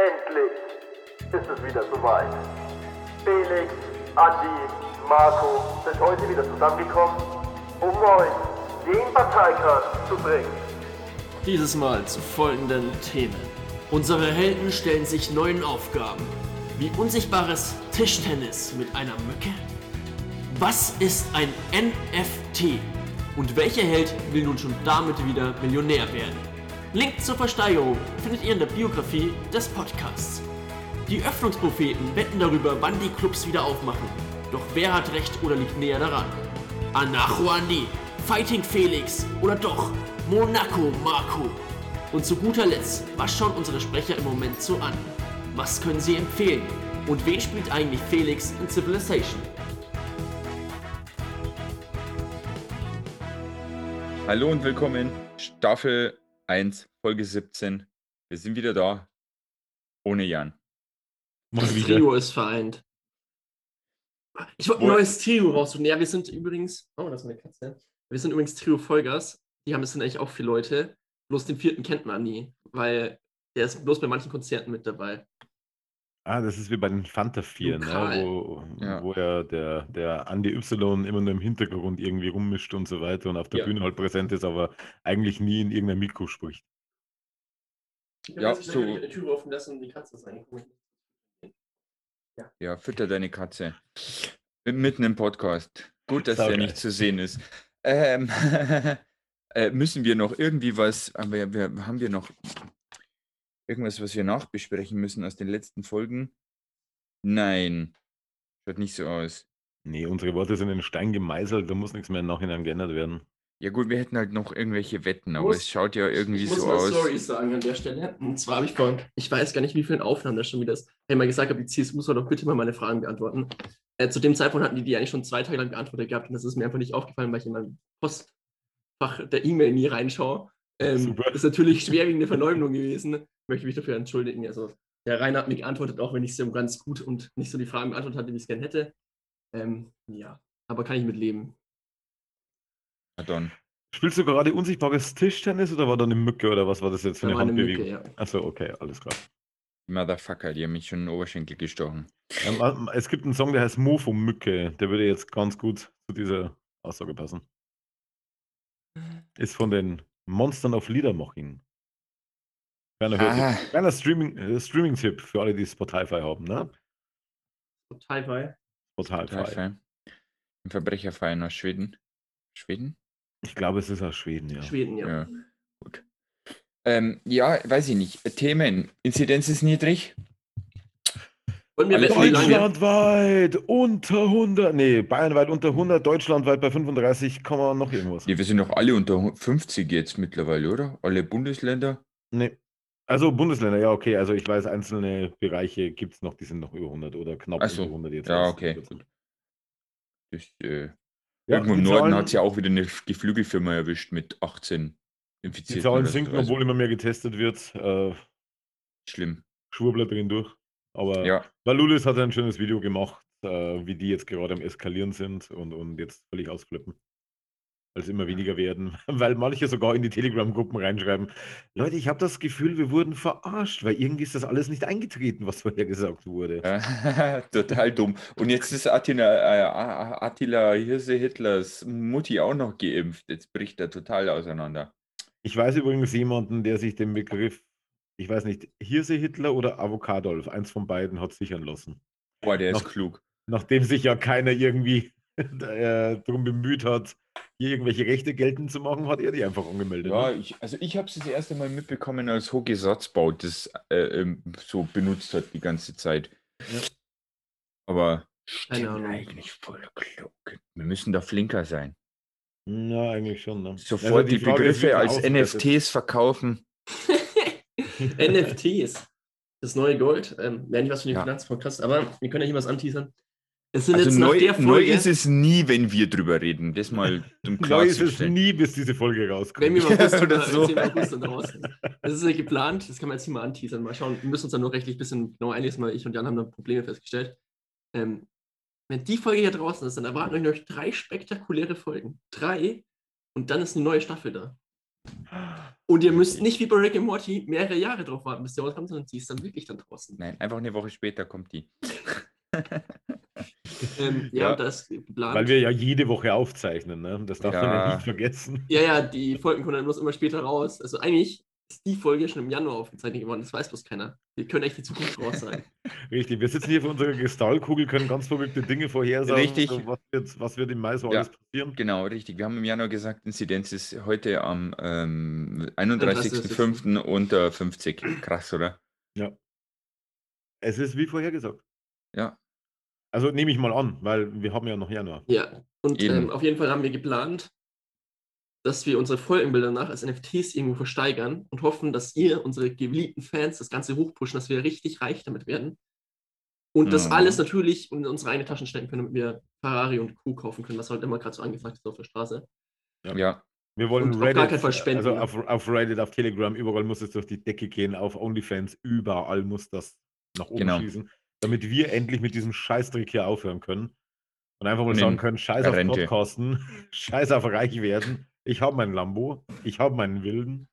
Endlich ist es wieder soweit. Felix, Andi, Marco sind heute wieder zusammengekommen, um euch den Parteikart zu bringen. Dieses Mal zu folgenden Themen. Unsere Helden stellen sich neuen Aufgaben. Wie unsichtbares Tischtennis mit einer Mücke? Was ist ein NFT? Und welcher Held will nun schon damit wieder Millionär werden? Link zur Versteigerung findet ihr in der Biografie des Podcasts. Die Öffnungspropheten wetten darüber, wann die Clubs wieder aufmachen. Doch wer hat recht oder liegt näher daran? Anacho Andi, Fighting Felix oder doch Monaco Marco? Und zu guter Letzt, was schauen unsere Sprecher im Moment so an? Was können sie empfehlen? Und wen spielt eigentlich Felix in Civilization? Hallo und willkommen, Staffel 1, Folge 17. Wir sind wieder da, ohne Jan. Das Mal wieder. Trio ist vereint. Ich wollte ein neues Trio raussuchen. Ja, wir sind übrigens. Oh, das ist eine Katze. Wir sind übrigens Trio Vollgas. Die haben es sind eigentlich auch vier Leute. Bloß den vierten kennt man nie, weil der ist bloß bei manchen Konzerten mit dabei. Ah, das ist wie bei den Fanta 4, ne? Wo, Ja. wo ja der, der Andy Y immer nur im Hintergrund irgendwie rummischt und so weiter und auf der Ja. Bühne halt präsent ist, aber eigentlich nie in irgendeinem Mikro spricht. Ich Ja, jetzt so- die Tür offen lassen und die Katze ist reingekommen. Ja, fütter deine Katze. Mitten im Podcast. Gut, dass der nicht zu sehen ist. Ähm, äh, müssen wir noch irgendwie was, haben wir, haben wir noch irgendwas, was wir nachbesprechen müssen aus den letzten Folgen? Nein. Schaut nicht so aus. Nee, unsere Worte sind in Stein gemeißelt, da muss nichts mehr im Nachhinein geändert werden. Ja gut, wir hätten halt noch irgendwelche Wetten, aber Muss- es schaut ja irgendwie ich muss so mal aus. Story sagen an der Stelle. Und zwar habe ich vor, ich weiß gar nicht, wie vielen Aufnahmen das schon wieder ist. Ich habe mal gesagt, habe, die CSU soll doch bitte mal meine Fragen beantworten. Äh, zu dem Zeitpunkt hatten die die eigentlich schon zwei Tage lang beantwortet gehabt und das ist mir einfach nicht aufgefallen, weil ich in mein Postfach der E-Mail nie reinschaue. Ähm, Super. das ist natürlich schwerwiegende Verleumdung gewesen. Möchte mich dafür entschuldigen. Also der Rainer hat mir geantwortet, auch wenn ich so ganz gut und nicht so die Fragen beantwortet hatte, wie ich es gerne hätte. Ähm, ja, aber kann ich mit leben. Na dann. Spielst du gerade unsichtbares Tischtennis oder war da eine Mücke oder was war das jetzt für Da eine war eine Handbewegung? Mücke, ja. Achso, okay, alles klar. Motherfucker, die haben mich schon in den Oberschenkel gestochen. Ähm, es gibt einen Song, der heißt Mofo Mücke, der würde jetzt ganz gut zu dieser Aussage passen. Ist von den Monstern of Liedermaching. Kleiner, Kleiner Streaming, äh, Streaming-Tipp für alle, die Spotify haben, ne? Spotify. fein. Ein Verbrecherverein aus Schweden. Schweden? Ich glaube, es ist aus Schweden, ja. Schweden, ja. Ja. Gut. Ähm, ja, weiß ich nicht. Themen. Inzidenz ist niedrig. Und. Deutschlandweit unter 100, nee, bayernweit unter 100, deutschlandweit bei 35, Komma noch irgendwas. Ja, wir sind doch alle unter 50 jetzt mittlerweile, oder? Alle Bundesländer. Nee. Also Bundesländer, ja, okay. Also ich weiß, einzelne Bereiche gibt es noch, die sind noch über 100 oder knapp so. über 100 jetzt. Ja, okay. die. Das, äh, Ja, irgendwo im die Norden Zahlen- hat es ja auch wieder eine Geflügelfirma erwischt mit 18 Die Infizierten. Zahlen oder so. sinken, Also, obwohl immer mehr getestet wird. Äh, Schlimm. Schwurbler drehen durch. Aber Ja, Valulis hat ein schönes Video gemacht, äh, wie die jetzt gerade am Eskalieren sind und, und jetzt völlig ausflippen. Es immer weniger werden. Weil manche sogar in die Telegram-Gruppen reinschreiben: Leute, ich habe das Gefühl, wir wurden verarscht, weil irgendwie ist das alles nicht eingetreten, was vorher gesagt wurde. total dumm. Und jetzt ist Attila, äh, Attila Hirse Hitlers Mutti auch noch geimpft. Jetzt bricht er total auseinander. Ich weiß übrigens jemanden, der sich den Begriff, ich weiß nicht, Hirse Hitler oder Avocadolf, eins von beiden hat sichern lassen. Boah, der ist Noch- klug. Nachdem sich ja keiner irgendwie äh, darum bemüht hat, hier irgendwelche Rechte geltend zu machen, hat er die einfach angemeldet. Ja, ne? ich, also ich habe es das erste Mal mitbekommen, als Hoge Satzbau das äh, ähm, so benutzt hat die ganze Zeit. Ja. Aber stimmt eigentlich voll klug. Wir müssen da flinker sein. Ja, eigentlich schon. Ne? Sofort Also die, ist, wie Begriffe man als. NFTs verkaufen. NFTs. Das neue Gold. Ähm, Wäre nicht was für den Ja. Finanzpodcast, aber wir können ja hier was anteasern. Es sind Also jetzt neu, nach der neu Folge, ist es nie, wenn wir drüber reden. Das mal zum Neu ist es nie, bis diese Folge rauskommt. wenn wir mal August, Oder so. so. August dann draußen. Das ist ja geplant, das kann man jetzt hier mal anteasern. Mal schauen, wir müssen uns dann nur rechtlich ein bisschen genau einlesen, weil ich und Jan haben da Probleme festgestellt. Ähm, wenn die Folge hier draußen ist, dann erwarten euch noch drei spektakuläre Folgen. Drei und dann ist eine neue Staffel da. Und ihr müsst nicht wie bei Rick and Morty mehrere Jahre drauf warten, bis der rauskommt, sondern die ist dann wirklich dann draußen. Nein, einfach eine Woche später kommt die. Ähm, ja, Ja. das geplant. Weil wir ja jede Woche aufzeichnen, ne? Das darf man ja Ja. nicht vergessen. ja, ja, die Folgen kommen dann bloß immer später raus. Also eigentlich ist die Folge schon im Januar aufgezeichnet geworden, das weiß bloß keiner. Wir können echt die Zukunft voraussagen. Richtig, wir sitzen hier vor unserer Kristallkugel, können ganz verrückte Dinge vorhersagen. Richtig. So, was, wird, was wird im Mai so Ja. alles passieren? Genau, richtig. Wir haben im Januar gesagt, Inzidenz ist heute am ähm, 31.05. unter 50. Krass, oder? Es ist wie vorhergesagt. Ja. Also nehme ich mal an, weil wir haben ja noch Januar. Ja, und ähm, auf jeden Fall haben wir geplant, dass wir unsere Folgenbilder nach als NFTs irgendwo versteigern und hoffen, dass ihr, unsere geliebten Fans, das Ganze hochpushen, dass wir richtig reich damit werden. Und das Mhm. alles natürlich in unsere eigene Taschen stecken können, damit wir Ferrari und Co. kaufen können, was halt immer gerade so angefragt ist auf der Straße. Ja. Wir wollen Und auf Reddit, gar keinen Fall spenden. also auf, auf Reddit, auf Telegram, überall muss es durch die Decke gehen, auf OnlyFans, überall muss das nach oben Genau. schießen, damit wir endlich mit diesem Scheißdreck hier aufhören können und einfach mal sagen können, scheiß auf Rente. Podcasten, scheiß auf reich werden, ich habe meinen Lambo, ich habe meinen Wilden,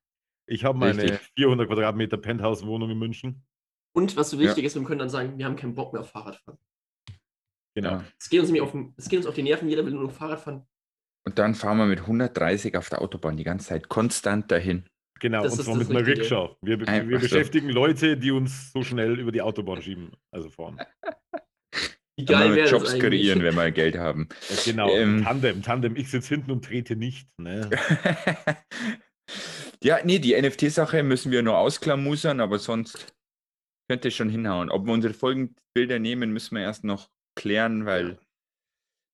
ich habe meine Richtig. 400 Quadratmeter Penthouse-Wohnung in München. Und was so wichtig ist, wir können dann sagen, wir haben keinen Bock mehr auf Fahrradfahren. Genau. ja. Es geht uns nämlich auf, es geht uns auf die Nerven, jeder will nur noch Fahrrad fahren. Und dann fahren wir mit 130 auf der Autobahn die ganze Zeit konstant dahin. Genau, Das und zwar mit einer Richtige. Rikscha. Wir, wir, beschäftigen Leute, die uns so schnell über die Autobahn schieben, also fahren. Wie geil wäre Jobs kreieren, wenn wir Geld haben. Ja, Genau, Ähm. Tandem, Tandem, ich sitze hinten und trete nicht. Ne? ja, nee, die NFT-Sache müssen wir nur ausklamusern, aber sonst könnte es schon hinhauen. Ob wir unsere Folgenbilder nehmen, müssen wir erst noch klären, weil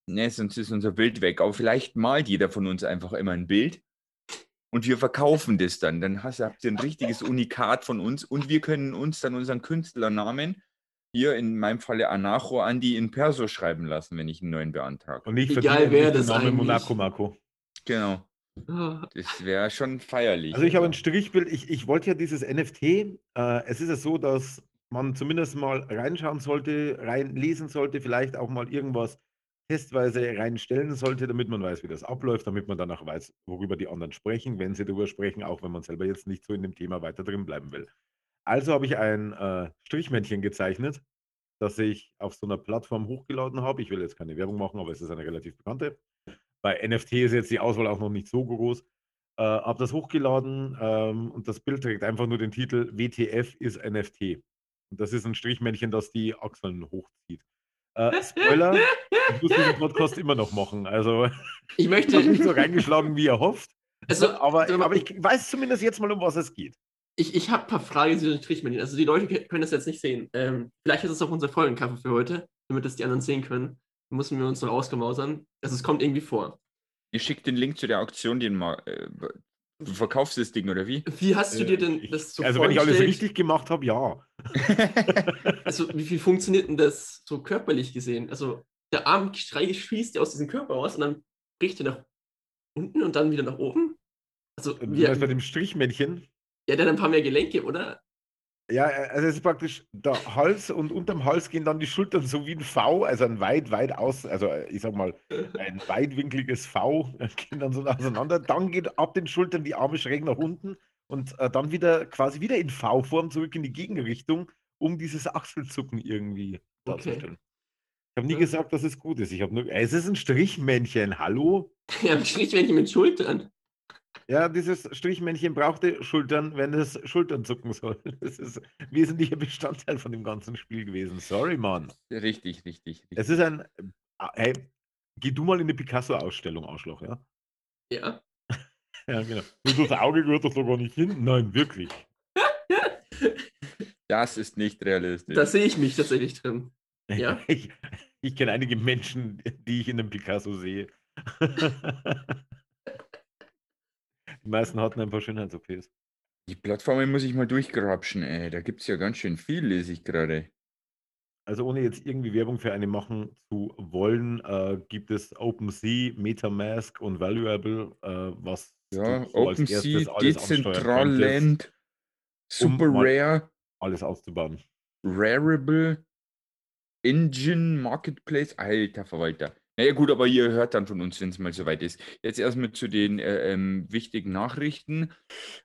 ne, sonst ist unser Bild weg. Aber vielleicht malt jeder von uns einfach immer ein Bild und wir verkaufen das dann. Dann hast, habt ihr ein richtiges Unikat von uns und wir können uns dann unseren Künstlernamen hier in meinem Falle Anacho Andi in Perso schreiben lassen, wenn ich einen neuen beantrage. Und nicht den das Namen eigentlich? Monaco Marco. Genau. Ah, Das wäre schon feierlich. Also ich habe ein Strichbild, ich, ich wollte ja dieses NFT, äh, es ist ja so, dass man zumindest mal reinschauen sollte, reinlesen sollte, vielleicht auch mal irgendwas testweise reinstellen sollte, damit man weiß, wie das abläuft, damit man danach weiß, worüber die anderen sprechen, wenn sie darüber sprechen, auch wenn man selber jetzt nicht so in dem Thema weiter drin bleiben will. Also habe ich ein äh, Strichmännchen gezeichnet, das ich auf so einer Plattform hochgeladen habe. Ich will jetzt keine Werbung machen, aber es ist eine relativ bekannte. Bei NFT ist jetzt die Auswahl auch noch nicht so groß. Äh, habe das hochgeladen ähm, und das Bild trägt einfach nur den Titel WTF ist NFT. Und das ist ein Strichmännchen, das die Achseln hochzieht. Äh, Spoiler, ich muss diesen Podcast immer noch machen. Also Ich ich möchte, habe nicht so reingeschlagen, wie ihr hofft. also, aber, also, aber ich weiß zumindest jetzt mal, um was es geht. ich, ich habe ein paar Fragen zu den Strichmännchen. Also die Leute können das jetzt nicht sehen. Ähm, vielleicht ist es auch unser Folgencover für heute, damit das die anderen sehen können. Müssen wir uns noch ausgemausern. Also es kommt irgendwie vor. Ihr schickt den Link zu der Auktion, den mal. Äh, du verkaufst das Ding, oder wie? Wie hast du dir denn Ich- das so also wenn ich alles richtig gemacht habe, ja. Also wie viel funktioniert denn das so körperlich gesehen? Also der Arm schießt ja aus diesem Körper raus und dann bricht er nach unten und dann wieder nach oben? Also Du wie, bei dem Strichmännchen, ja, der hat ein paar mehr Gelenke, oder? Ja, also es ist praktisch der Hals und unterm Hals gehen dann die Schultern so wie ein V, also ein weit, weit aus, also äh, ich sag mal, ein weitwinkliges V gehen dann so auseinander. Dann geht ab den Schultern die Arme schräg nach unten und äh, dann wieder quasi wieder in V-Form zurück in die Gegenrichtung, um dieses Achselzucken irgendwie Okay. darzustellen. Ich habe nie gesagt, dass es gut ist. Ich habe nur, es ist ein Strichmännchen, hallo? Ja, ein Strichmännchen mit Schultern. Ja, dieses Strichmännchen brauchte Schultern, wenn es Schultern zucken soll. Das ist ein wesentlicher Bestandteil von dem ganzen Spiel gewesen. Sorry, Mann. Richtig, richtig. richtig. Es ist ein. äh, Hey, geh du mal in eine Picasso-Ausstellung, Arschloch, ja? Ja. Ja, genau. Nur das Auge gehört doch da gar nicht hin. Nein, wirklich. Das ist nicht realistisch. Da sehe ich mich tatsächlich drin. Ja. Ich, ich kenne einige Menschen, die ich in einem Picasso sehe. Die meisten hatten ein paar Schönheits-OPs. Die Plattformen muss ich mal durchgrapschen, ey. Da gibt es ja ganz schön viel, lese ich gerade. Also ohne jetzt irgendwie Werbung für eine machen zu wollen, äh, gibt es OpenSea, MetaMask und Valuable, äh, was Ja, so OpenSea, Dezentraland, Super um Rare, alles auszubauen. Rarible, Engine, Marketplace, alter Verwalter. Ja, gut, aber ihr hört dann von uns, wenn es mal soweit ist. Jetzt erstmal zu den äh, ähm, wichtigen Nachrichten.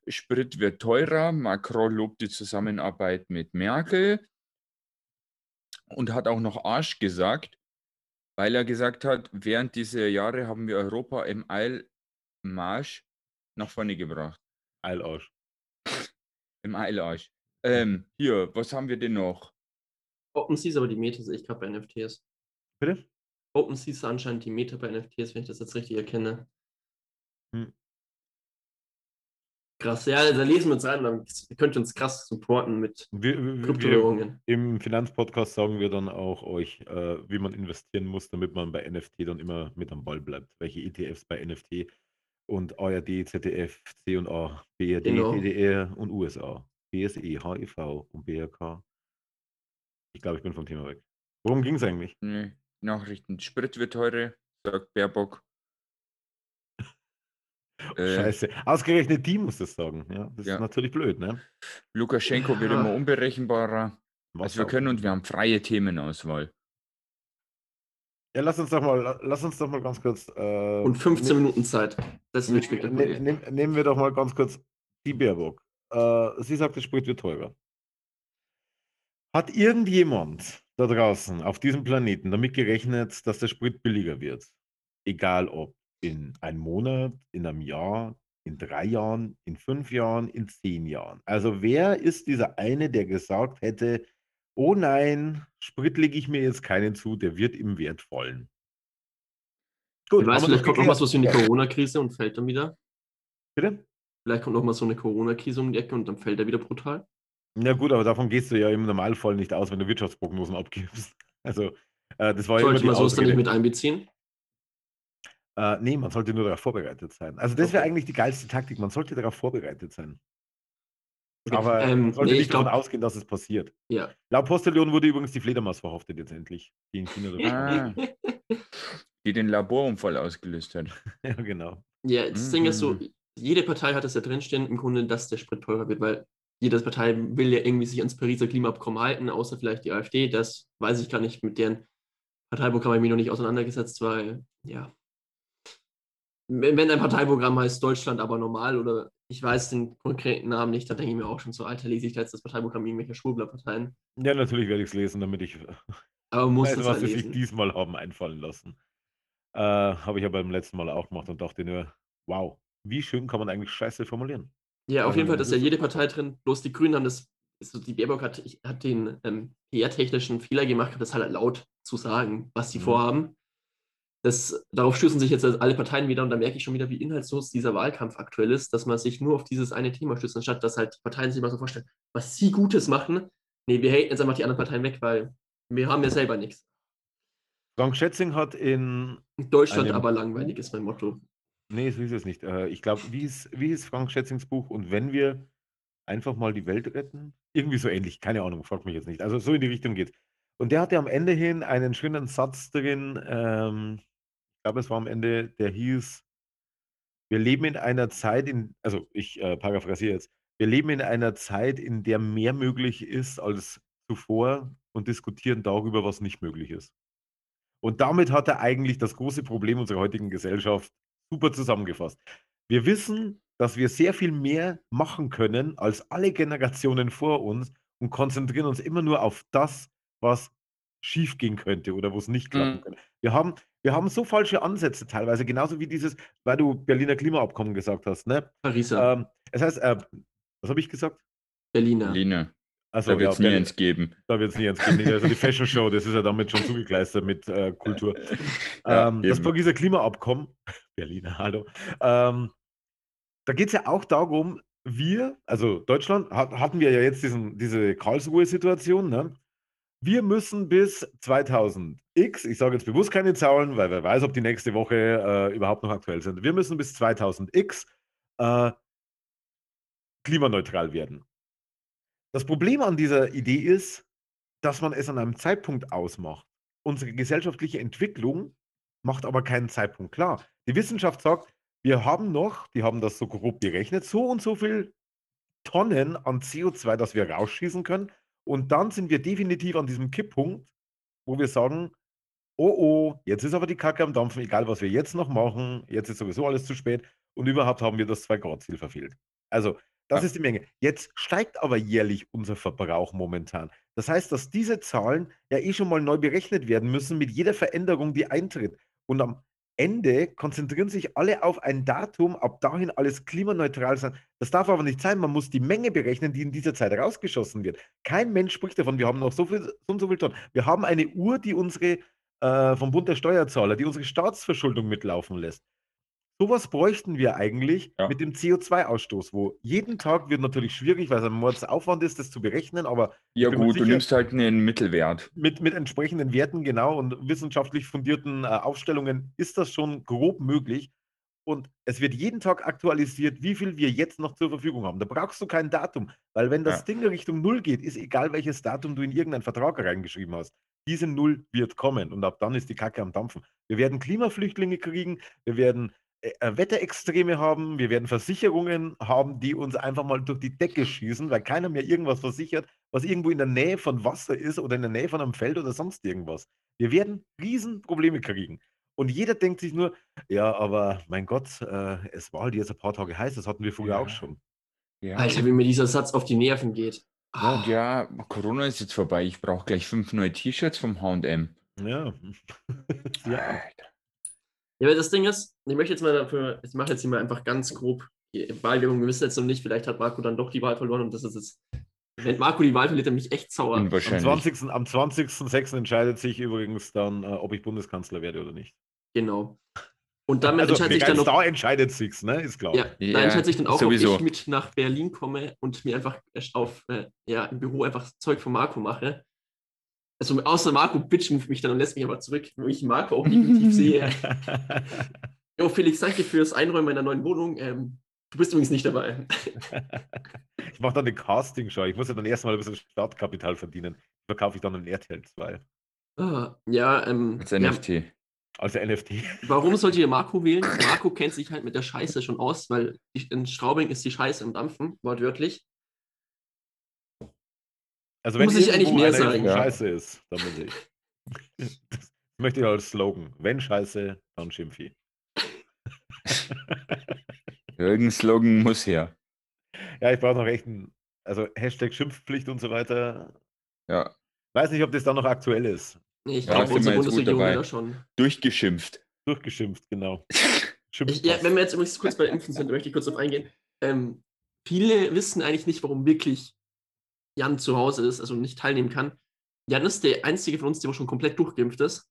Sprit wird teurer. Macron lobt die Zusammenarbeit mit Merkel und hat auch noch Arsch gesagt, weil er gesagt hat, während dieser Jahre haben wir Europa im Eilmarsch nach vorne gebracht. Eilarsch. Im Eilarsch. Ähm, hier, was haben wir denn noch? OpenSea ist aber die Meta, sehe ich gerade bei NFTs. Bitte? OpenSea ist anscheinend die Meta bei NFTs, wenn ich das jetzt richtig erkenne. Hm. Krass, ja, da lesen wir uns ein, dann könnt ihr uns krass supporten mit Wir, wir, wir, Kryptowährungen. Im Finanzpodcast sagen wir dann auch euch, äh, wie man investieren muss, damit man bei NFT dann immer mit am Ball bleibt. Welche ETFs bei NFT und ARD, ZDF, C&A, BRD, Genau. DDR und USA. BSE, HIV und BRK. Ich glaube, ich bin vom Thema weg. Worum ging es eigentlich? Nee, Nachrichten. Sprit wird teurer, sagt Baerbock. Äh, Scheiße. Ausgerechnet die muss das sagen. Ja, das Ja. ist natürlich blöd, ne? Lukaschenko wird immer unberechenbarer. Was Also wir auch. können und wir haben freie Themenauswahl. Ja, lass uns doch mal, lass uns doch mal ganz kurz. Äh, Und 15 ne- Minuten Zeit. Das wird ne- spektakulär. ne- nehm- Nehmen wir doch mal ganz kurz die Baerbock. Äh, sie sagt, der Sprit wird teurer. Hat irgendjemand da draußen auf diesem Planeten damit gerechnet, dass der Sprit billiger wird? Egal ob in einem Monat, in einem Jahr, in drei Jahren, in fünf Jahren, in zehn Jahren. Also wer ist dieser eine, der gesagt hätte, oh nein, Sprit lege ich mir jetzt keinen zu, der wird im Wert fallen. Gut, weiß, vielleicht kommt noch mal geklärt. so wie eine Corona-Krise und fällt dann wieder. Bitte? Vielleicht kommt noch mal so eine Corona-Krise um die Ecke und dann fällt er wieder brutal. Ja gut, aber davon gehst du ja im Normalfall nicht aus, wenn du Wirtschaftsprognosen abgibst. Also, äh, das war ja immer Sollte man sowas dann nicht mit einbeziehen? Äh, nee, man sollte nur darauf vorbereitet sein. Also das wäre Okay. eigentlich die geilste Taktik. Man sollte darauf vorbereitet sein. Aber ähm, man sollte nee, ich nicht davon ausgehen, dass es passiert. Ja. Laut Postillon wurde übrigens die Fledermaus verhaftet jetzt endlich, die in China Ah, die den Laborunfall ausgelöst hat. Ja, genau. Ja, das Ding ist so, Mhm. jede Partei hat es ja drinstehen, im Grunde, dass der Sprit teurer wird, weil jede Partei will ja irgendwie sich ans Pariser Klimaabkommen halten, außer vielleicht die AfD. Das weiß ich gar nicht, mit deren Parteiprogramm habe ich mich noch nicht auseinandergesetzt, weil, ja. Wenn ein Parteiprogramm heißt Deutschland aber normal oder ich weiß den konkreten Namen nicht, dann denke ich mir auch schon so, Alter, lese ich da jetzt das Parteiprogramm irgendwelcher Schwurbler-Parteien. Ja, natürlich werde ich es lesen, damit ich Aber muss weiß, das was halt sie sich diesmal haben einfallen lassen. Äh, Habe ich ja beim letzten Mal auch gemacht und dachte nur, wow, wie schön kann man eigentlich Scheiße formulieren. Ja, auf jeden Fall, Also, dass ja jede Partei drin, bloß die Grünen haben das, ist so, die Baerbock hat, hat den ähm, PR-technischen Fehler gemacht, das halt laut zu sagen, was sie Mhm. vorhaben. Das, darauf stößen sich jetzt alle Parteien wieder und da merke ich schon wieder, wie inhaltslos dieser Wahlkampf aktuell ist, dass man sich nur auf dieses eine Thema stößt, anstatt dass halt die Parteien sich mal so vorstellen, was sie Gutes machen. Nee, wir haten jetzt einfach die anderen Parteien weg, weil wir haben ja selber nichts. Frank Schätzing hat in Deutschland aber langweilig ist mein Motto. Nee, so ist es nicht. Äh, ich glaube, wie ist, wie ist Frank Schätzings Buch? Und wenn wir einfach mal die Welt retten? Irgendwie so ähnlich, keine Ahnung, fragt mich jetzt nicht. Also so in die Richtung geht. Und der hatte am Ende hin einen schönen Satz drin, ähm, ich glaube, es war am Ende, der hieß, wir leben in einer Zeit, in, also ich äh, paraphrasiere jetzt, wir leben in einer Zeit, in der mehr möglich ist als zuvor und diskutieren darüber, was nicht möglich ist. Und damit hat er eigentlich das große Problem unserer heutigen Gesellschaft super zusammengefasst. Wir wissen, dass wir sehr viel mehr machen können als alle Generationen vor uns und konzentrieren uns immer nur auf das, was schiefgehen könnte oder wo es nicht klappen Mhm. könnte. Wir haben, wir haben so falsche Ansätze teilweise, genauso wie dieses, weil du Berliner Klimaabkommen gesagt hast. Ne? Pariser, Ähm, es heißt, äh, was habe ich gesagt? Berliner. Lina, Also, da wird es nie eins geben. da wird es nie ins gehen. Nee, Also die Fashion Show, das ist ja damit schon zugekleistert mit äh, Kultur. Ja, ähm, das. Pariser Klimaabkommen, Berliner, hallo. Ähm, da geht es ja auch darum, wir, also Deutschland, hat, hatten wir ja jetzt diesen, diese Karlsruhe-Situation, ne? Wir müssen bis 2000x, ich sage jetzt bewusst keine Zahlen, weil wer weiß, ob die nächste Woche äh, überhaupt noch aktuell sind. Wir müssen bis 2000x äh, klimaneutral werden. Das Problem an dieser Idee ist, dass man es an einem Zeitpunkt ausmacht. Unsere gesellschaftliche Entwicklung macht aber keinen Zeitpunkt klar. Die Wissenschaft sagt, wir haben noch, die haben das so grob berechnet, so und so viel Tonnen an CO2, das wir rausschießen können. Und dann sind wir definitiv an diesem Kipppunkt, wo wir sagen, oh oh, jetzt ist aber die Kacke am Dampfen, egal was wir jetzt noch machen, jetzt ist sowieso alles zu spät und überhaupt haben wir das 2-Grad-Ziel verfehlt. Also, das Ja. ist die Menge. Jetzt steigt aber jährlich unser Verbrauch momentan. Das heißt, dass diese Zahlen ja eh schon mal neu berechnet werden müssen mit jeder Veränderung, die eintritt. Und am Ende konzentrieren sich alle auf ein Datum, ab dahin alles klimaneutral sein. Das darf aber nicht sein. Man muss die Menge berechnen, die in dieser Zeit rausgeschossen wird. Kein Mensch spricht davon, wir haben noch so viel, so und so viel Tonnen. Wir haben eine Uhr, die unsere äh, vom Bund der Steuerzahler, die unsere Staatsverschuldung mitlaufen lässt. Sowas bräuchten wir eigentlich Ja. mit dem CO2-Ausstoß, wo jeden Tag wird natürlich schwierig, weil es ein Mordsaufwand ist, das zu berechnen, aber Ja gut, du sicher- nimmst halt einen Mittelwert. mit, mit entsprechenden Werten genau und wissenschaftlich fundierten äh, Aufstellungen ist das schon grob möglich. Und es wird jeden Tag aktualisiert, wie viel wir jetzt noch zur Verfügung haben. Da brauchst du kein Datum, weil wenn das Ja. Ding Richtung Null geht, ist egal, welches Datum du in irgendeinen Vertrag reingeschrieben hast. Diese Null wird kommen und ab dann ist die Kacke am Dampfen. Wir werden Klimaflüchtlinge kriegen, wir werden Wetterextreme haben, wir werden Versicherungen haben, die uns einfach mal durch die Decke schießen, weil keiner mehr irgendwas versichert, was irgendwo in der Nähe von Wasser ist oder in der Nähe von einem Feld oder sonst irgendwas. Wir werden Riesenprobleme kriegen. Und jeder denkt sich nur, ja, aber mein Gott, äh, es war halt jetzt ein paar Tage heiß, das hatten wir früher Ja. auch schon. Ja. Alter, wie mir dieser Satz auf die Nerven geht. Ah, Und ja, Corona ist jetzt vorbei. Ich brauche gleich fünf neue T-Shirts vom H&M. Ja. ja. Alter. Ja, aber das Ding ist, ich möchte jetzt mal dafür, ich mache jetzt hier mal einfach ganz grob die Wahlwerbung. Wir wissen jetzt noch nicht, vielleicht hat Marco dann doch die Wahl verloren und das ist jetzt. Wenn Marco die Wahl verliert, dann bin ich echt sauer. Am Unwahrscheinlich. 20. Am 20.06. entscheidet sich übrigens dann, äh, ob ich Bundeskanzler werde oder nicht. Genau. Und damit Also, entscheidet sich dann noch. da entscheidet sich's, ne? Ist klar. Ja, Ja, da entscheidet sich dann auch, sowieso. ob ich mit nach Berlin komme und mir einfach erst auf, äh, ja, im Büro einfach Zeug von Marco mache. Also außer Marco bitchmoved mich dann und lässt mich aber zurück, wenn ich Marco auch definitiv sehe. Jo, Felix, danke fürs Einräumen meiner neuen Wohnung. Ähm, du bist übrigens nicht dabei. Ich mache dann eine Castingshow. Ich muss ja dann erstmal ein bisschen Startkapital verdienen. Verkaufe ich dann einen RTL 2 Ah, ja, ähm, Als ja, NFT. als NFT. warum solltet ihr Marco wählen? Marco kennt sich halt mit der Scheiße schon aus, weil in Straubing ist die Scheiße im Dampfen, wortwörtlich. Also Muss ich eigentlich mehr sagen? Ja. Scheiße ist, dann muss ich. Das möchte ich als Slogan. Wenn Scheiße, dann Schimpfi. Irgendein Slogan muss her. Ja, ich brauche noch echt einen, also Hashtag Schimpfpflicht und so weiter. Ja, Weiß nicht, ob das dann noch aktuell ist. Nee, ich Ja, glaube, unsere Bundesregierung da schon. durchgeschimpft. Durchgeschimpft, genau. Ich, ja, wenn wir jetzt übrigens kurz bei Impfen sind, möchte ich kurz darauf eingehen. Ähm, viele wissen eigentlich nicht, warum wirklich Jan zu Hause ist, also nicht teilnehmen kann. Jan ist der einzige von uns, der schon komplett durchgeimpft ist.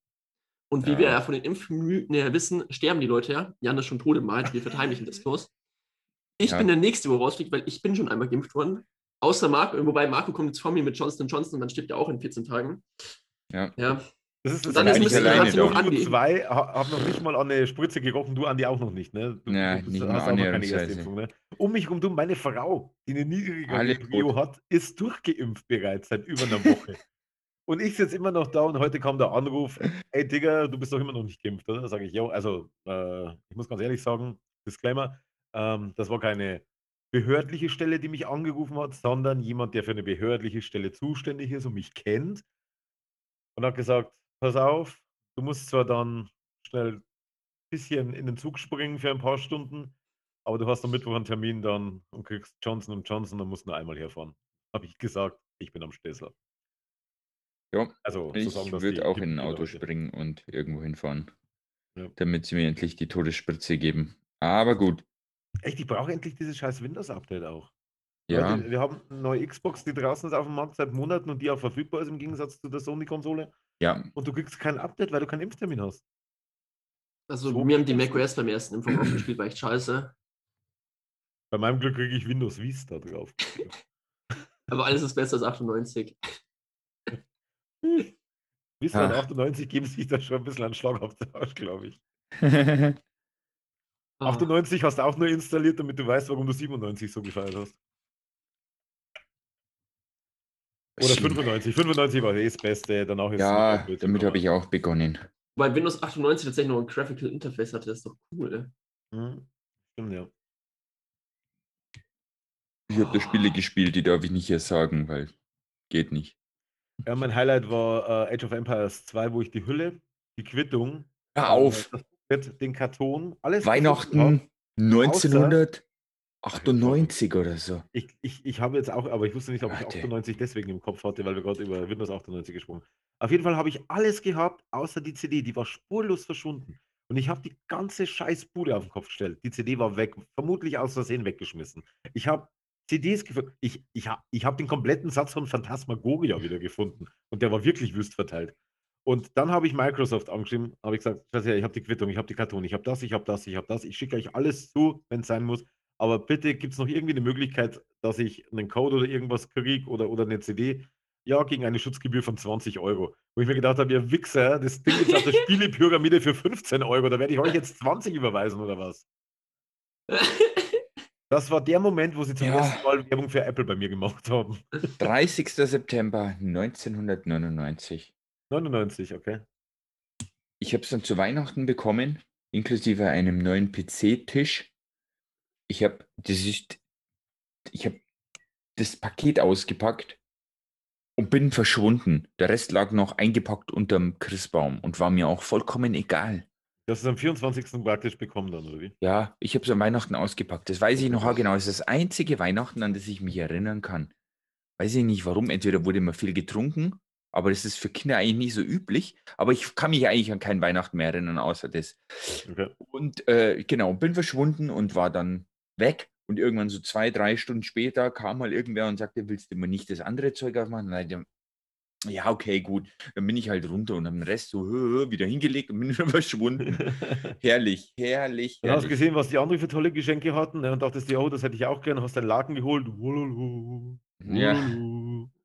Und wie Ja. wir ja von den Impfmythen her wissen, sterben die Leute ja. Jan ist schon tot im wir verheimlichen das bloß. Ich Ja. bin der Nächste, wo rausfliegt, weil ich bin schon einmal geimpft worden. Außer Marco, wobei Marco kommt jetzt vor mir mit Johnson Johnson und dann stirbt er auch in 14 Tagen. Ja. Ja, Das ist das Dann ist alleine doch. noch Andi. zwei, ha- hab noch nicht mal an eine Spritze gerochen, du Andi auch noch nicht, ne? Du, Ja, du nicht hast auch noch keine. Erstimpfung, ne? Um mich rum, du, meine Frau, die eine niedrige Prio hat, ist durchgeimpft bereits seit über einer Woche. und ich sitze immer noch da und heute kam der Anruf, ey Digga, du bist doch immer noch nicht geimpft, oder? Da sage ich, ja, also äh, ich muss ganz ehrlich sagen, Disclaimer, ähm, das war keine behördliche Stelle, die mich angerufen hat, sondern jemand, der für eine behördliche Stelle zuständig ist und mich kennt und hat gesagt, pass auf, du musst zwar dann schnell ein bisschen in den Zug springen für ein paar Stunden, aber du hast am Mittwoch einen Termin dann und kriegst Johnson Johnson und musst nur einmal herfahren. Habe ich gesagt, ich bin am Stessler. Ja, Also, ich das würde auch in ein Auto Leute. springen und irgendwo hinfahren. Ja. Damit sie mir endlich die Todesspritze geben. Aber gut. Echt, ich brauche endlich dieses scheiß Windows-Update auch. Ja, Leute, wir haben eine neue Xbox, die draußen ist auf dem Markt seit Monaten und die auch verfügbar ist im Gegensatz zu der Sony-Konsole. Ja. Und du kriegst kein Update, weil du keinen Impftermin hast. also So mir haben die macOS beim ersten Impfung aufgespielt, war echt scheiße. Bei meinem Glück kriege ich Windows Vista drauf. Aber alles ist besser als 98. Vista und Ach. 98 geben sich da schon ein bisschen einen Schlag auf den Arsch, glaube ich. Ah. 98 hast du auch nur installiert, damit du weißt, warum du 97 so gefeiert hast. Oder 95. 95 war eh das Beste, danach ist Ja, es noch damit habe ich auch begonnen. Weil Windows 98 tatsächlich noch ein Graphical Interface hatte, das ist doch cool. Hm, Stimmt, ja. Ich habe da Spiele gespielt, die darf ich nicht hier sagen, weil geht nicht. ja. Mein Highlight war äh, Age of Empires 2, wo ich die Hülle, die Quittung, Hör äh, auf. das Booklet, den Karton, alles. was ich gehabt Weihnachten 1998 oder so. Ich, ich, ich habe jetzt auch, aber ich wusste nicht, ob ich Warte. 98 deswegen im Kopf hatte, weil wir gerade über Windows 98 gesprochen haben. Auf jeden Fall habe ich alles gehabt, außer die CD. Die war spurlos verschwunden. Und ich habe die ganze Scheißbude auf den Kopf gestellt. Die CD war weg, vermutlich aus Versehen weggeschmissen. Ich habe CDs gefunden. Ich, ich, ich habe den kompletten Satz von Phantasmagoria wieder gefunden. Und der war wirklich wüst verteilt. Und dann habe ich Microsoft angeschrieben, habe ich gesagt, ich habe die Quittung, ich habe die Karton, ich habe das, ich habe das, ich habe das. Ich schicke euch alles zu, wenn es sein muss. Aber bitte gibt es noch irgendwie eine Möglichkeit, dass ich einen Code oder irgendwas kriege oder, oder eine CD? Ja, gegen eine Schutzgebühr von 20 Euro. Wo ich mir gedacht habe, ihr Wichser, das Ding ist auf der Spielepyramide für 15 Euro. Da werde ich euch jetzt 20 überweisen oder was? Das war der Moment, wo sie zum Ja. ersten Mal Werbung für Apple bei mir gemacht haben. 30. September 1999. 99, okay. Ich habe es dann zu Weihnachten bekommen, inklusive einem neuen PC-Tisch. Ich habe das ist, ich habe das Paket ausgepackt und bin verschwunden. Der Rest lag noch eingepackt unterm Christbaum und war mir auch vollkommen egal. Das ist am 24. praktisch bekommen dann, oder wie? Ja, ich habe es an Weihnachten ausgepackt. Das weiß ich noch genau. Das ist das einzige Weihnachten, an das ich mich erinnern kann. Weiß ich nicht warum. Entweder wurde immer viel getrunken, aber das ist für Kinder eigentlich nicht so üblich. Aber ich kann mich eigentlich an kein Weihnachten mehr erinnern, außer das. Okay. Und äh, genau, bin verschwunden und war dann weg. Und irgendwann so zwei, drei Stunden später kam mal irgendwer und sagte, willst du mir nicht das andere Zeug aufmachen? Nein, ja, okay, gut. Dann bin ich halt runter und habe den Rest so hö, hö, wieder hingelegt und bin verschwunden. herrlich, herrlich, Dann hast du herrlich. gesehen, was die anderen für tolle Geschenke hatten und dachtest dir, oh, das hätte ich auch gern, hast deinen Laken geholt. Ja.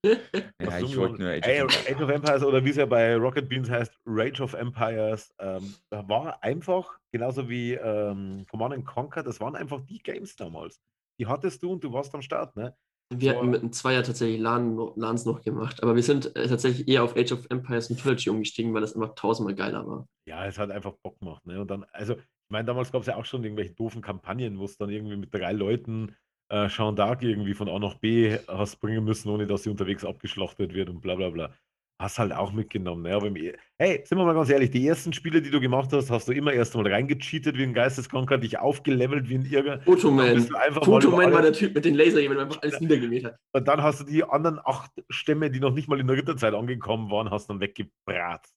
Ja, ich wollte nur Age of Empires. Age of Empires oder wie es ja bei Rocket Beans heißt, Rage of Empires, ähm, da war einfach, genauso wie ähm, Command and Conquer, das waren einfach die Games damals. Die hattest du und du warst am Start, ne? Wir So. hatten mit einem Zweier tatsächlich LAN, LANs noch gemacht, aber wir sind äh, tatsächlich eher auf Age of Empires und Trilogy umgestiegen, weil das einfach tausendmal geiler war. Ja, es hat einfach Bock gemacht, ne? Und dann, also, ich meine, damals gab es ja auch schon irgendwelche doofen Kampagnen, wo es dann irgendwie mit drei Leuten äh, Jean d'Arc irgendwie von A nach B hast bringen müssen, ohne dass sie unterwegs abgeschlachtet wird und bla bla bla. Hast halt auch mitgenommen, ne? Aber im, E- hey, sind wir mal ganz ehrlich, die ersten Spiele, die du gemacht hast, hast du immer erst mal reingecheatet wie ein Geisteskranker, dich aufgelevelt wie ein mal über Photoman war der Typ mit den Laserjägeln, der einfach alles niedergemäht hat. Und dann hast du die anderen acht Stämme, die noch nicht mal in der Ritterzeit angekommen waren, hast dann weggebratzt.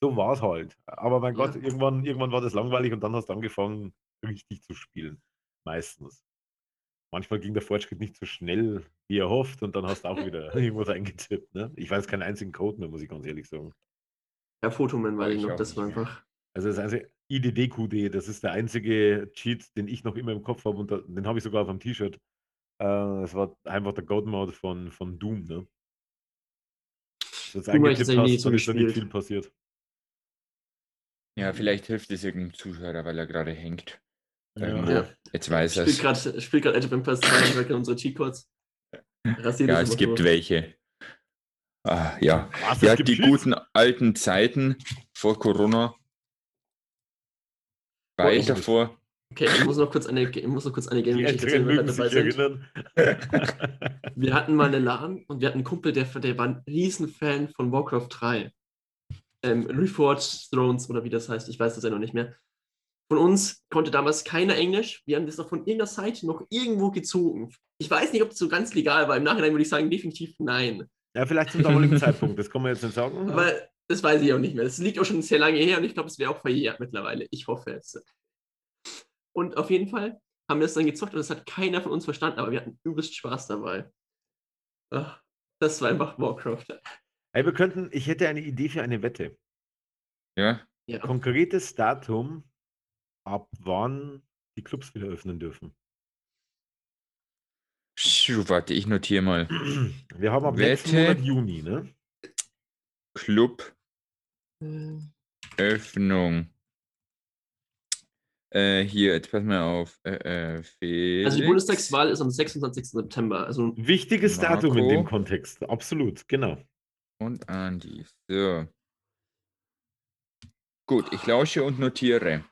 So war es halt. Aber mein Ja. Gott, irgendwann, irgendwann war das langweilig und dann hast du angefangen, richtig zu spielen. Meistens. Manchmal ging der Fortschritt nicht so schnell, wie erhofft, und dann hast du auch wieder irgendwas eingetippt. Ne? Ich weiß keinen einzigen Code mehr, muss ich ganz ehrlich sagen. Ja, Photoman weiß ich ich noch, das war nicht einfach. Also das einzige IDDQD, das ist der einzige Cheat, den ich noch immer im Kopf habe und da, den habe ich sogar auf dem T-Shirt. Äh, Es war einfach der Code-Mode von, von Doom, ne? Wenn du das Doom habe ich eingetippt hast, so dann ist da nicht viel passiert. Ja, vielleicht hilft es irgendeinem Zuhörer, weil er gerade hängt. Irgendwo. Ja. Jetzt weiß er es. gerade spielt grad Age of Empires 2 und wir kennen unsere Cheatcodes. Ja, es gibt durch. welche. Ah, ja. Was, Ja, es gibt die Cheats? guten alten Zeiten vor Corona. Weit Oh, davor. Okay, ich muss noch kurz eine, ich muss noch kurz eine Älteren erzählen, wenn wir mögen gerade sich dabei sind. erinnern. Wir hatten mal eine LAN und wir hatten einen Kumpel, der, der war ein Riesenfan von Warcraft 3. Ähm, Reforged Thrones oder wie das heißt, ich weiß das ja noch nicht mehr. Von uns konnte damals keiner Englisch. Wir haben das noch von irgendeiner Seite noch irgendwo gezogen. Ich weiß nicht, ob das so ganz legal war. Im Nachhinein würde ich sagen, definitiv nein. ja, vielleicht zum damaligen Zeitpunkt, das kann man jetzt nicht sagen. Aber das weiß ich auch nicht mehr. Das liegt auch schon sehr lange her und ich glaube, es wäre auch verjährt mittlerweile. Ich hoffe es. Und auf jeden Fall haben wir es dann gezockt und das hat keiner von uns verstanden, aber wir hatten übelst Spaß dabei. Ach, das war einfach Warcraft. Ey, wir könnten, ich hätte eine Idee für eine Wette. Ja. Ja. Konkretes Datum, ab wann die Clubs wieder öffnen dürfen. Schuh, warte, ich notiere mal. Wir haben ab nächsten Wette. Monat Juni, ne? Club Äh, Öffnung. Äh, hier, jetzt pass mal auf. Äh, äh, Felix. Also die Bundestagswahl ist am 26. September. Also Wichtiges Datum in Marco. dem Kontext, absolut, genau. Und Andi. So. Gut, ich lausche und notiere.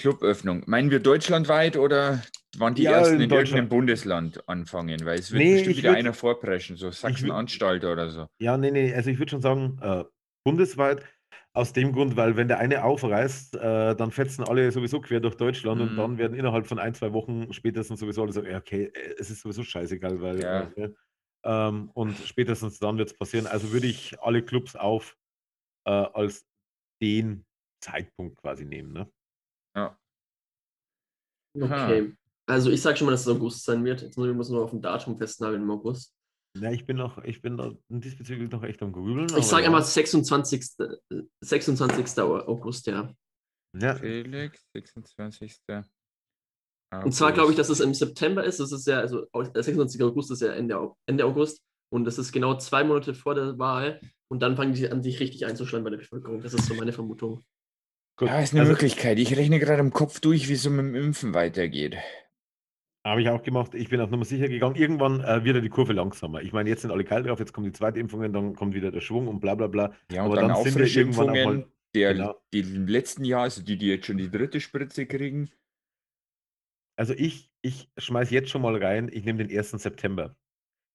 Cluböffnung. Meinen wir deutschlandweit oder wann die Ja, ersten in irgendeinem Bundesland anfangen? Weil es wird Nee, bestimmt wieder würd- einer vorpreschen, so Sachsen-Anstalt oder so. Ja, nee, nee, also ich würde schon sagen, äh, bundesweit. Aus dem Grund, weil wenn der eine aufreißt, äh, dann fetzen alle sowieso quer durch Deutschland und Mhm. dann werden innerhalb von ein, zwei Wochen spätestens sowieso alle sagen, ja, okay, es ist sowieso scheißegal, weil Ja. äh, ähm, und spätestens dann wird es passieren. Also würde ich alle Clubs auf äh, als den Zeitpunkt quasi nehmen. Ne? Ja. Okay. Also ich sage schon mal, dass es August sein wird. Jetzt muss ich muss nur auf ein Datum festnageln im August. Ja, ich bin noch, ich bin da diesbezüglich noch echt am Grübeln. Ich sage ja. einmal 26. äh, 26. August, ja. Ja, Felix, 26. Und zwar glaube ich, dass August. es im September ist. Das ist ja, also der 26. August ist ja Ende, Ende August. Und das ist genau zwei Monate vor der Wahl. Und dann fangen die an, sich richtig einzuschlagen bei der Bevölkerung. Das ist so meine Vermutung. Gut. Ja, ist eine Also, Möglichkeit. Ich rechne gerade im Kopf durch, wie es mit dem Impfen weitergeht. Habe ich auch gemacht. Ich bin auf Nummer sicher gegangen. Irgendwann äh, wird ja die Kurve langsamer. Ich meine, jetzt sind alle kalt drauf, jetzt kommen die Zweitimpfungen, dann kommt wieder der Schwung und bla bla bla. Ja, und Aber dann, dann sind wir irgendwann auch Auffrischimpfungen. mal- Der, Genau. Die im letzten Jahr, also die, die jetzt schon die dritte Spritze kriegen. Also ich, ich schmeiß jetzt schon mal rein, ich nehme den 1. September.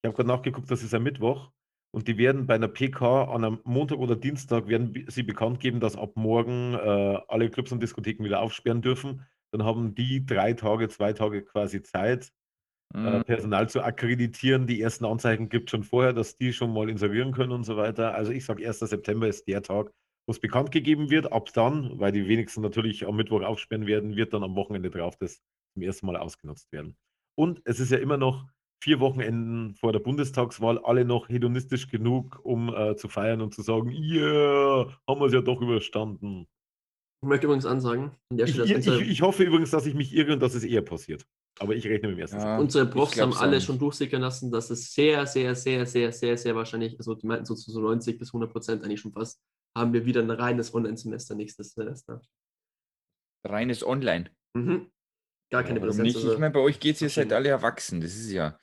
Ich habe gerade nachgeguckt, das ist ein Mittwoch und die werden bei einer PK an einem Montag oder Dienstag werden sie bekannt geben, dass ab morgen äh, alle Clubs und Diskotheken wieder aufsperren dürfen. Dann haben die drei Tage, zwei Tage quasi Zeit, äh, Mhm. Personal zu akkreditieren. Die ersten Anzeichen gibt es schon vorher, dass die schon mal inserieren können und so weiter. Also ich sage, 1. September ist der Tag, wo es bekannt gegeben wird. Ab dann, weil die wenigsten natürlich am Mittwoch aufsperren werden, wird dann am Wochenende drauf das zum ersten Mal ausgenutzt werden. Und es ist ja immer noch vier Wochenenden vor der Bundestagswahl, alle noch hedonistisch genug, um äh, zu feiern und zu sagen, yeah, haben wir es ja doch überstanden. Ich möchte übrigens ansagen, an der Ich, ich, ich hoffe übrigens, dass ich mich irre und dass es eher passiert. Aber ich rechne mit dem ersten. Ja. unsere Profs haben alle schon durchsickern lassen, dass es sehr, sehr, sehr, sehr, sehr, sehr wahrscheinlich, also die meinten so zu so 90 bis 100 Prozent eigentlich schon fast, haben wir wieder ein reines Online-Semester nächstes Semester. Reines Online. Mhm. Gar keine Warum Präsenz. nicht? Also Ich meine, bei euch geht es, ihr seid Okay. alle erwachsen. Das ist ja.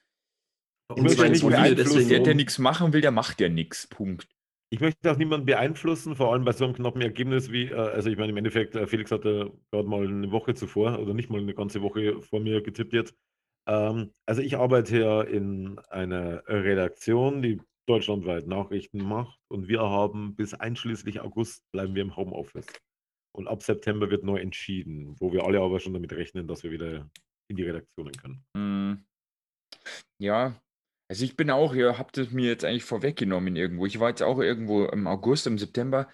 Möchte waren nicht beeinflussen, deswegen Der, der nichts machen will, der macht ja nichts. Punkt. Ich möchte auch niemanden beeinflussen, vor allem bei so einem knappen Ergebnis wie, äh, also ich meine, im Endeffekt, äh, Felix hatte gerade mal eine Woche zuvor oder nicht mal eine ganze Woche vor mir getippt jetzt. Ähm, also ich arbeite ja in einer Redaktion, die deutschlandweit Nachrichten macht und wir haben bis einschließlich August bleiben wir im Homeoffice. Und ab September wird neu entschieden, wo wir alle aber schon damit rechnen, dass wir wieder in die Redaktionen können. Hm. Ja, also ich bin auch, ihr habt es mir jetzt eigentlich vorweggenommen irgendwo. Ich war jetzt auch irgendwo im August, im September,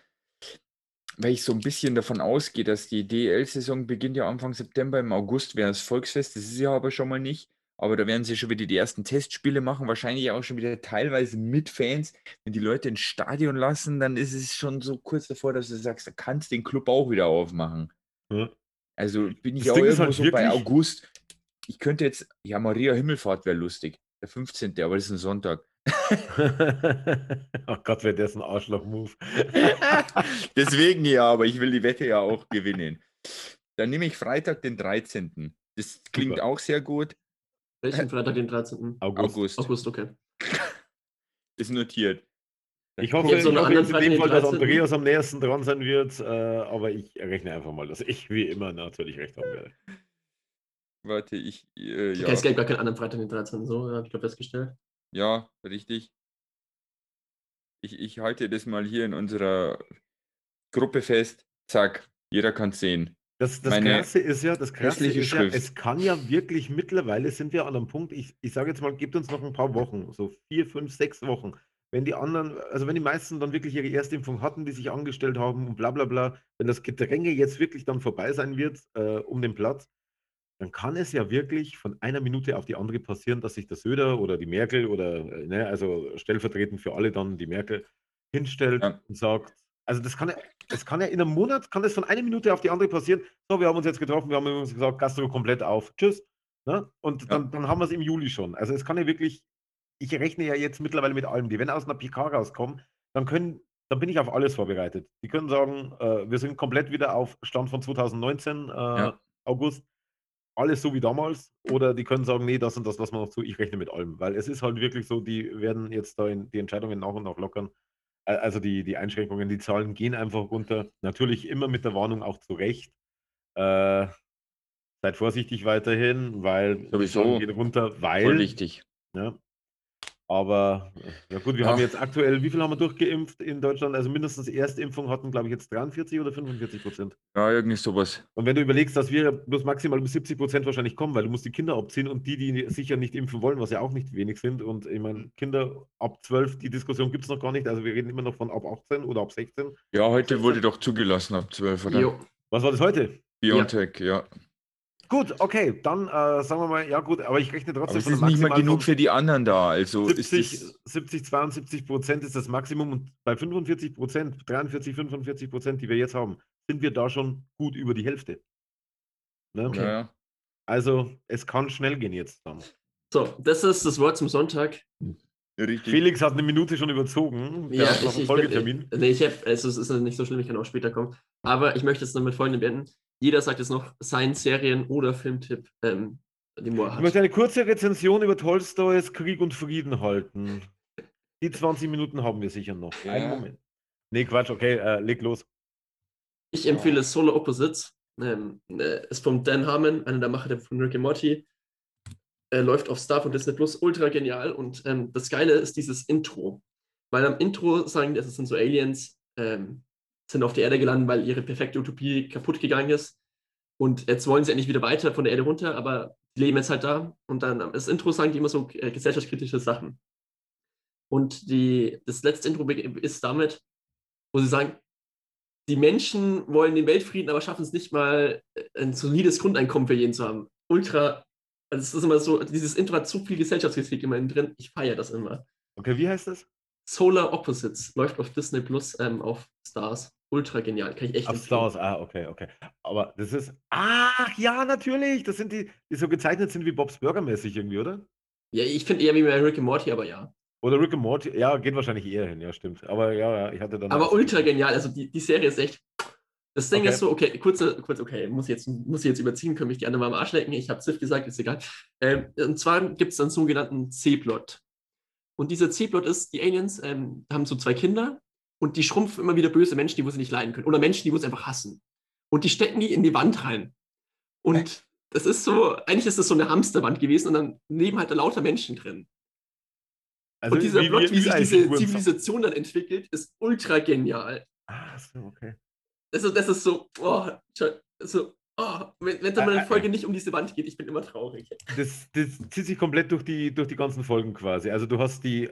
weil ich so ein bisschen davon ausgehe, dass die DL-Saison beginnt ja Anfang September. Im August wäre das Volksfest, das ist ja aber schon mal nicht. Aber da werden sie schon wieder die ersten Testspiele machen, wahrscheinlich auch schon wieder teilweise mit Fans. Wenn die Leute ins Stadion lassen, dann ist es schon so kurz davor, dass du sagst, da kannst du den Club auch wieder aufmachen. Ja. Also bin ich Das auch Ding irgendwo halt so bei August. Ich könnte jetzt, ja, Maria Himmelfahrt wäre lustig. Der 15., aber das ist ein Sonntag. Ach Gott, wäre das ein Arschloch-Move. Deswegen ja, aber ich will die Wette ja auch gewinnen. Dann nehme ich Freitag, den 13. Das klingt Super. auch sehr gut. welchen Freitag, den 13. August. August. August, okay. Ist notiert. Ich hoffe, Ich so hoffe in dem Fall, dass 13.. Andreas am nächsten dran sein wird, äh, aber ich rechne einfach mal, dass ich wie immer natürlich recht haben werde. Warte, ich, äh, ja, es gab gar keinen anderen Freitag, den 13. So, habe ich glaube festgestellt. ja, richtig. Ich, ich halte das mal hier in unserer Gruppe fest. Zack, jeder kann es sehen. Das, das Meine Krasse ist ja, das Krasse ist ja, Schrift. es kann ja wirklich mittlerweile sind wir an einem Punkt, ich, ich sage jetzt mal, gebt uns noch ein paar Wochen, so vier, fünf, sechs Wochen. Wenn die anderen, also wenn die meisten dann wirklich ihre Erstimpfung hatten, die sich angestellt haben und bla bla bla, wenn das Gedränge jetzt wirklich dann vorbei sein wird äh, um den Platz, dann kann es ja wirklich von einer Minute auf die andere passieren, dass sich der Söder oder die Merkel oder, äh, ne, also stellvertretend für alle dann die Merkel hinstellt Ja. und sagt, also das kann ja, das kann ja in einem Monat, kann das von einer Minute auf die andere passieren. So, wir haben uns jetzt getroffen, wir haben uns gesagt, Gastro komplett auf. Tschüss. Ne? Und dann, dann haben wir es im Juli schon. Also es kann ja wirklich, ich rechne ja jetzt mittlerweile mit allem. Die, wenn aus einer PK rauskommen, dann können, dann bin ich auf alles vorbereitet. Die können sagen, äh, wir sind komplett wieder auf Stand von 2019, äh, Ja. August, alles so wie damals. Oder die können sagen, nee, das und das lassen wir noch zu, ich rechne mit allem. Weil es ist halt wirklich so, die werden jetzt da in, die Entscheidungen nach und nach lockern. Äh, Also die, die Einschränkungen, die Zahlen gehen einfach runter. Natürlich immer mit der Warnung auch zurecht. Äh, seid vorsichtig weiterhin, weil die Sowieso. Zahlen gehen runter, Voll weil wichtig. ja, Aber äh, ja gut, wir Ja. haben jetzt aktuell, wie viel haben wir durchgeimpft in Deutschland? Also mindestens Erstimpfung hatten, glaube ich, jetzt 43 oder 45 Prozent. Ja, irgendwie sowas. Und wenn du überlegst, dass wir bloß maximal bis 70 Prozent wahrscheinlich kommen, weil du musst die Kinder abziehen und die, die sicher nicht impfen wollen, was ja auch nicht wenig sind. Und ich meine, Kinder ab 12, die Diskussion gibt es noch gar nicht. Also wir reden immer noch von ab 18 oder ab 16. Ja, heute wurde doch zugelassen ab 12, oder? Jo. Was war das heute? Biontech, ja. Gut, okay, dann äh, sagen wir mal, ja gut, aber ich rechne Aber trotzdem es von ist nicht mal genug für die anderen da. Also ist 70, es. 70, 72 Prozent ist das Maximum und bei 45 Prozent, 43, 45 Prozent, die wir jetzt haben, sind wir da schon gut über die Hälfte. Ne? Ja, ja. Also es kann schnell gehen jetzt dann. So, das ist das Wort zum Sonntag. Richtig. Felix hat eine Minute schon überzogen. Der Ja, hat noch ich, einen ich, Folgetermin. bin- nee, ich hab, also es ist nicht so schlimm, ich kann auch später kommen. Aber ich möchte es dann mit folgendem beenden. Jeder sagt jetzt noch seinen Serien- oder Filmtipp, ähm, den er Ich hat. möchte eine kurze Rezension über Tolstoys Krieg und Frieden halten. Die 20 Minuten haben wir sicher noch. Einen Ja. Moment. Nee, Quatsch, okay, äh, leg los. Ich empfehle Solar Opposites. Ähm, äh, ist von Dan Harmon, einer der Macher von Rick and Morty. Äh, läuft auf Star von Disney Plus, ultra genial. Und ähm, das Geile ist dieses Intro. Weil am Intro sagen die, es sind so Aliens, ähm, sind auf der Erde gelandet, weil ihre perfekte Utopie kaputt gegangen ist. Und jetzt wollen sie endlich wieder weiter von der Erde runter, aber die leben jetzt halt da. Und dann am Intro sagen die immer so äh, gesellschaftskritische Sachen. Und die, das letzte Intro ist damit, wo sie sagen, die Menschen wollen den Weltfrieden, aber schaffen es nicht mal, äh, ein solides Grundeinkommen für jeden zu haben. Ultra, also es ist immer so, dieses Intro hat so viel Gesellschaftskritik immer drin, ich feiere das immer. Okay, wie heißt das? Solar Opposites läuft auf Disney Plus ähm, auf Stars. Ultra genial, kann ich echt empfehlen. Stars, ah, okay, okay. Aber das ist. Ach ja, natürlich. Das sind die, die so gezeichnet sind wie Bob's Burger mäßig irgendwie, oder? Ja, ich finde eher wie bei Rick and Morty, aber ja. Oder Rick and Morty. Ja, geht wahrscheinlich eher hin, ja, stimmt. Aber ja, ja, ich hatte dann. Aber ultra genial, also die, die Serie ist echt. Das Ding Okay. ist so, okay, kurze, kurz, okay, muss ich jetzt, muss ich jetzt überziehen, können mich die anderen mal am Arsch lecken. Ich habe Ziff gesagt, ist egal. Ähm, und zwar gibt es einen sogenannten C-Plot. Und dieser C-Plot ist, die Aliens ähm, haben so zwei Kinder und die schrumpfen immer wieder böse Menschen, die wo sie nicht leiden können. Oder Menschen, die wo sie einfach hassen. Und die stecken die in die Wand rein. Und das ist so, eigentlich ist das so eine Hamsterwand gewesen und dann leben halt da lauter Menschen drin. Also und dieser wie- Plot, wie- wie sich diese Zivilisation dann entwickelt, ist ultra genial. Ah, so, okay. Also, das ist so, oh, so, oh, wenn, mal Ä- eine Folge nicht um diese Wand geht, ich bin immer traurig. Das, das zieht sich komplett durch die, durch die ganzen Folgen quasi. Also du hast die,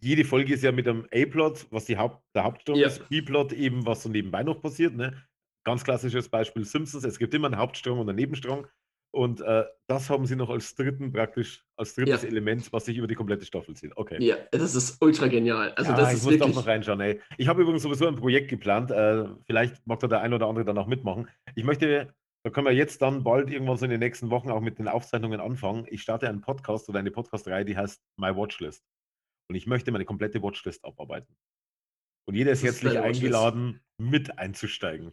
jede Folge ist ja mit einem A-Plot, was die Haupt, der Hauptstrang Ja. ist, B-Plot eben, was so nebenbei noch passiert. Ne? Ganz klassisches Beispiel Simpsons, es gibt immer einen Hauptstrang und einen Nebenstrang. Und äh, das haben sie noch als dritten praktisch, als drittes Ja. Element, was sich über die komplette Staffel zieht. Okay. Ja, das ist ultra genial. Also, ja, das ich ist muss doch wirklich. noch reinschauen, ey. Ich habe übrigens sowieso ein Projekt geplant. Äh, vielleicht mag da der ein oder andere dann auch mitmachen. Ich möchte, da können wir jetzt dann bald irgendwann so in den nächsten Wochen auch mit den Aufzeichnungen anfangen. Ich starte einen Podcast oder eine Podcast-Reihe, die heißt My Watchlist. Und ich möchte meine komplette Watchlist abarbeiten. Und jeder ist herzlich Watchlist? eingeladen, mit einzusteigen.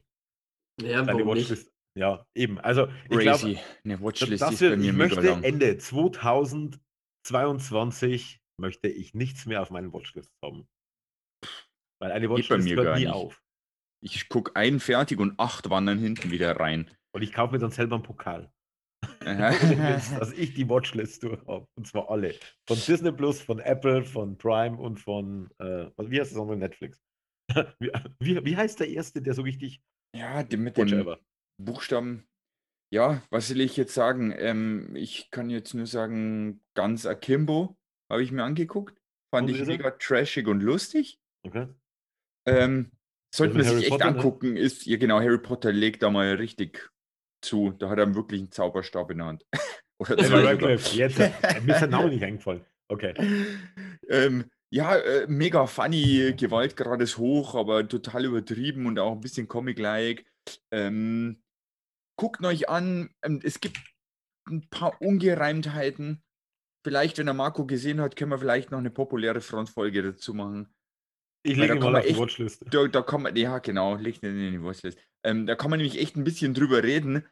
Ja, Deine warum nicht? Watchlist. Ja, eben. Also, ich glaube. Eine Watchlist das ist bei mir ich möchte lang. Ende 2022 möchte ich nichts mehr auf meinen Watchlist haben. Weil eine Geht bei Watchlist mir hört gar nie nicht. auf. Ich gucke einen fertig und acht wandern hinten wieder rein. Und ich kaufe mir dann selber einen Pokal. Dass ich die Watchlist durch habe. Und zwar alle. Von Disney Plus, von Apple, von Prime und von, äh, wie heißt das andere? Netflix. wie, wie, wie heißt der erste, der so richtig ja, die mit dem? Buchstaben. Ja, was will ich jetzt sagen? Ähm, ich kann jetzt nur sagen, ganz Akimbo habe ich mir angeguckt. Fand Und ich mega trashig und lustig. Okay. Ähm, sollte mit man Harry sich echt Potter, ne? angucken. Ist, ja genau, Harry Potter legt da mal richtig zu. Da hat er wirklich einen Zauberstab in der Hand. Oder sogar. Radcliffe, jetzt. äh, Mir ist der Name nicht eingefallen. Okay. ähm, ja, äh, mega funny, Gewaltgrad ist hoch, aber total übertrieben und auch ein bisschen Comic-like. Ähm, guckt euch an, ähm, es gibt ein paar Ungereimtheiten. Vielleicht, wenn der Marco gesehen hat, können wir vielleicht noch eine populäre Frontfolge dazu machen. Ich lege ihn mal auf die echt- Watchlist. Da, da kann man, ja genau, legt den in die Watchlist. Ähm, da kann man nämlich echt ein bisschen drüber reden,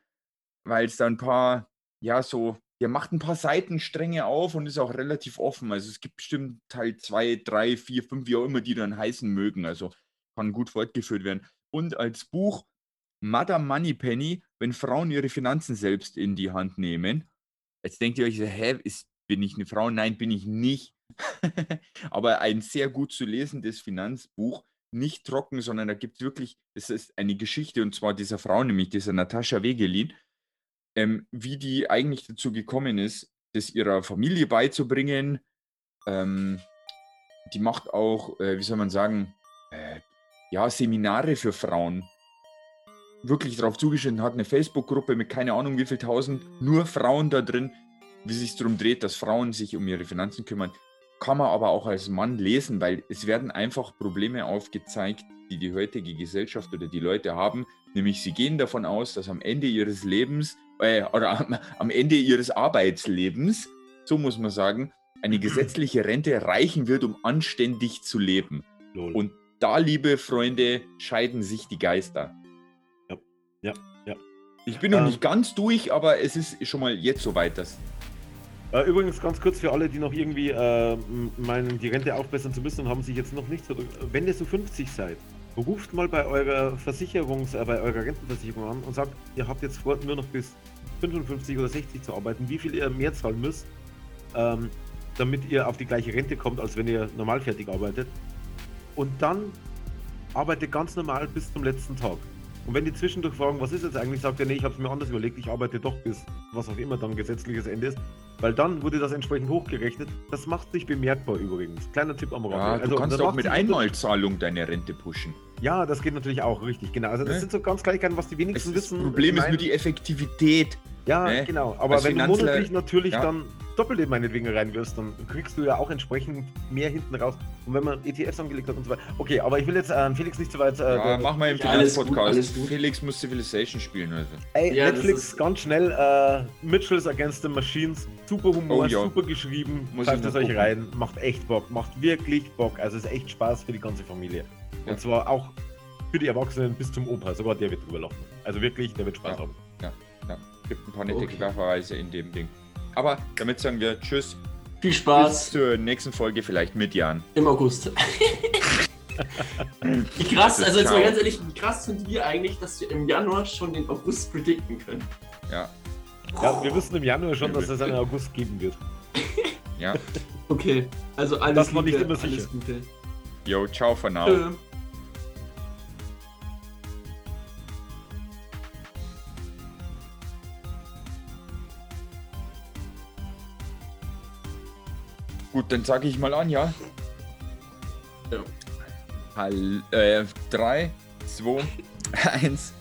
weil es da ein paar, ja, so, der macht ein paar Seitenstränge auf und ist auch relativ offen. Also es gibt bestimmt Teil 2, 3, 4, 5, wie auch immer die dann heißen mögen. Also kann gut fortgeführt werden. Und als Buch Madame Moneypenny, wenn Frauen ihre Finanzen selbst in die Hand nehmen. Jetzt denkt ihr euch, hä, ist, bin ich eine Frau? Nein, bin ich nicht. Aber ein sehr gut zu lesendes Finanzbuch. Nicht trocken, sondern da gibt es wirklich, es ist eine Geschichte und zwar dieser Frau, nämlich dieser Natascha Wegelin, ähm, wie die eigentlich dazu gekommen ist, das ihrer Familie beizubringen. Ähm, die macht auch, äh, wie soll man sagen, äh, ja, Seminare für Frauen. Wirklich darauf zugeschnitten, hat eine Facebook-Gruppe mit keine Ahnung wie viel tausend, nur Frauen da drin, wie sich darum dreht, dass Frauen sich um ihre Finanzen kümmern. Kann man aber auch als Mann lesen, weil es werden einfach Probleme aufgezeigt, die die heutige Gesellschaft oder die Leute haben. Nämlich sie gehen davon aus, dass am Ende ihres Lebens äh, oder am, am Ende ihres Arbeitslebens, so muss man sagen, eine gesetzliche Rente reichen wird, um anständig zu leben. Lol. Und da, liebe Freunde, scheiden sich die Geister. Ja, ja. Ich bin noch Ähm. nicht ganz durch, aber es ist schon mal jetzt soweit, dass. Äh, übrigens ganz kurz für alle, die noch irgendwie äh, meinen, die Rente aufbessern zu müssen und haben sich jetzt noch nicht so. Wenn ihr so 50 seid, ruft mal bei eurer Versicherungs-, äh, bei eurer Rentenversicherung an und sagt, ihr habt jetzt vor, nur noch bis 55 oder 60 zu arbeiten, wie viel ihr mehr zahlen müsst, ähm, damit ihr auf die gleiche Rente kommt, als wenn ihr normal fertig arbeitet. Und dann arbeitet ganz normal bis zum letzten Tag. Und wenn die zwischendurch fragen, was ist jetzt eigentlich, sagt er, nee, ich habe es mir anders überlegt, ich arbeite doch bis was auch immer dann gesetzliches Ende ist. Weil dann wurde das entsprechend hochgerechnet. Das macht sich bemerkbar übrigens. Kleiner Tipp am Rande. Ja, du kannst das auch mit Einmalzahlung deine Rente pushen. Ja, das geht natürlich auch, richtig, genau. Also das Ne? sind so ganz Kleinigkeiten, was die Es wenigsten das wissen. Problem Ich ist nur die Effektivität. Ja, ne? genau. Aber Als wenn du Finanzler- monatlich natürlich ja. dann Doppelte meinetwegen reinwirfst, dann kriegst du ja auch entsprechend mehr hinten raus. Und wenn man ETFs angelegt hat und so weiter. Okay, aber ich will jetzt äh, Felix nicht so weit. Äh, Ja, mach mal im Ja, Finanzpodcast. Felix muss Civilization spielen. Also. Ey, Ja, das Netflix, ist- ganz schnell. Äh, Mitchells Against the Machines. Super Humor, Oh ja. super geschrieben. Es noch euch rein. Macht echt Bock. Macht wirklich Bock. Also ist echt Spaß für die ganze Familie. Ja. Und zwar auch für die Erwachsenen bis zum Opa. Sogar der wird drüber lachen. Also wirklich, der wird Spaß Ja. haben. Ja, gibt ein paar nette Okay. Querverweise in dem Ding. Aber damit sagen wir Tschüss. Viel Bis Spaß zur nächsten Folge, vielleicht mit Jan. im August. wie krass, Das ist also jetzt mal ganz ehrlich, wie krass sind wir eigentlich, dass wir im Januar schon den August predikten können? Ja, Ja, wir wissen im Januar schon, dass es einen August geben wird. ja. Okay, also alles Das war nicht Gute, immer sicher. alles Gute. Yo, ciao for now. Tschö. Gut, dann sage ich mal an, ja? Ja. Hall, äh, 3, 2, 1.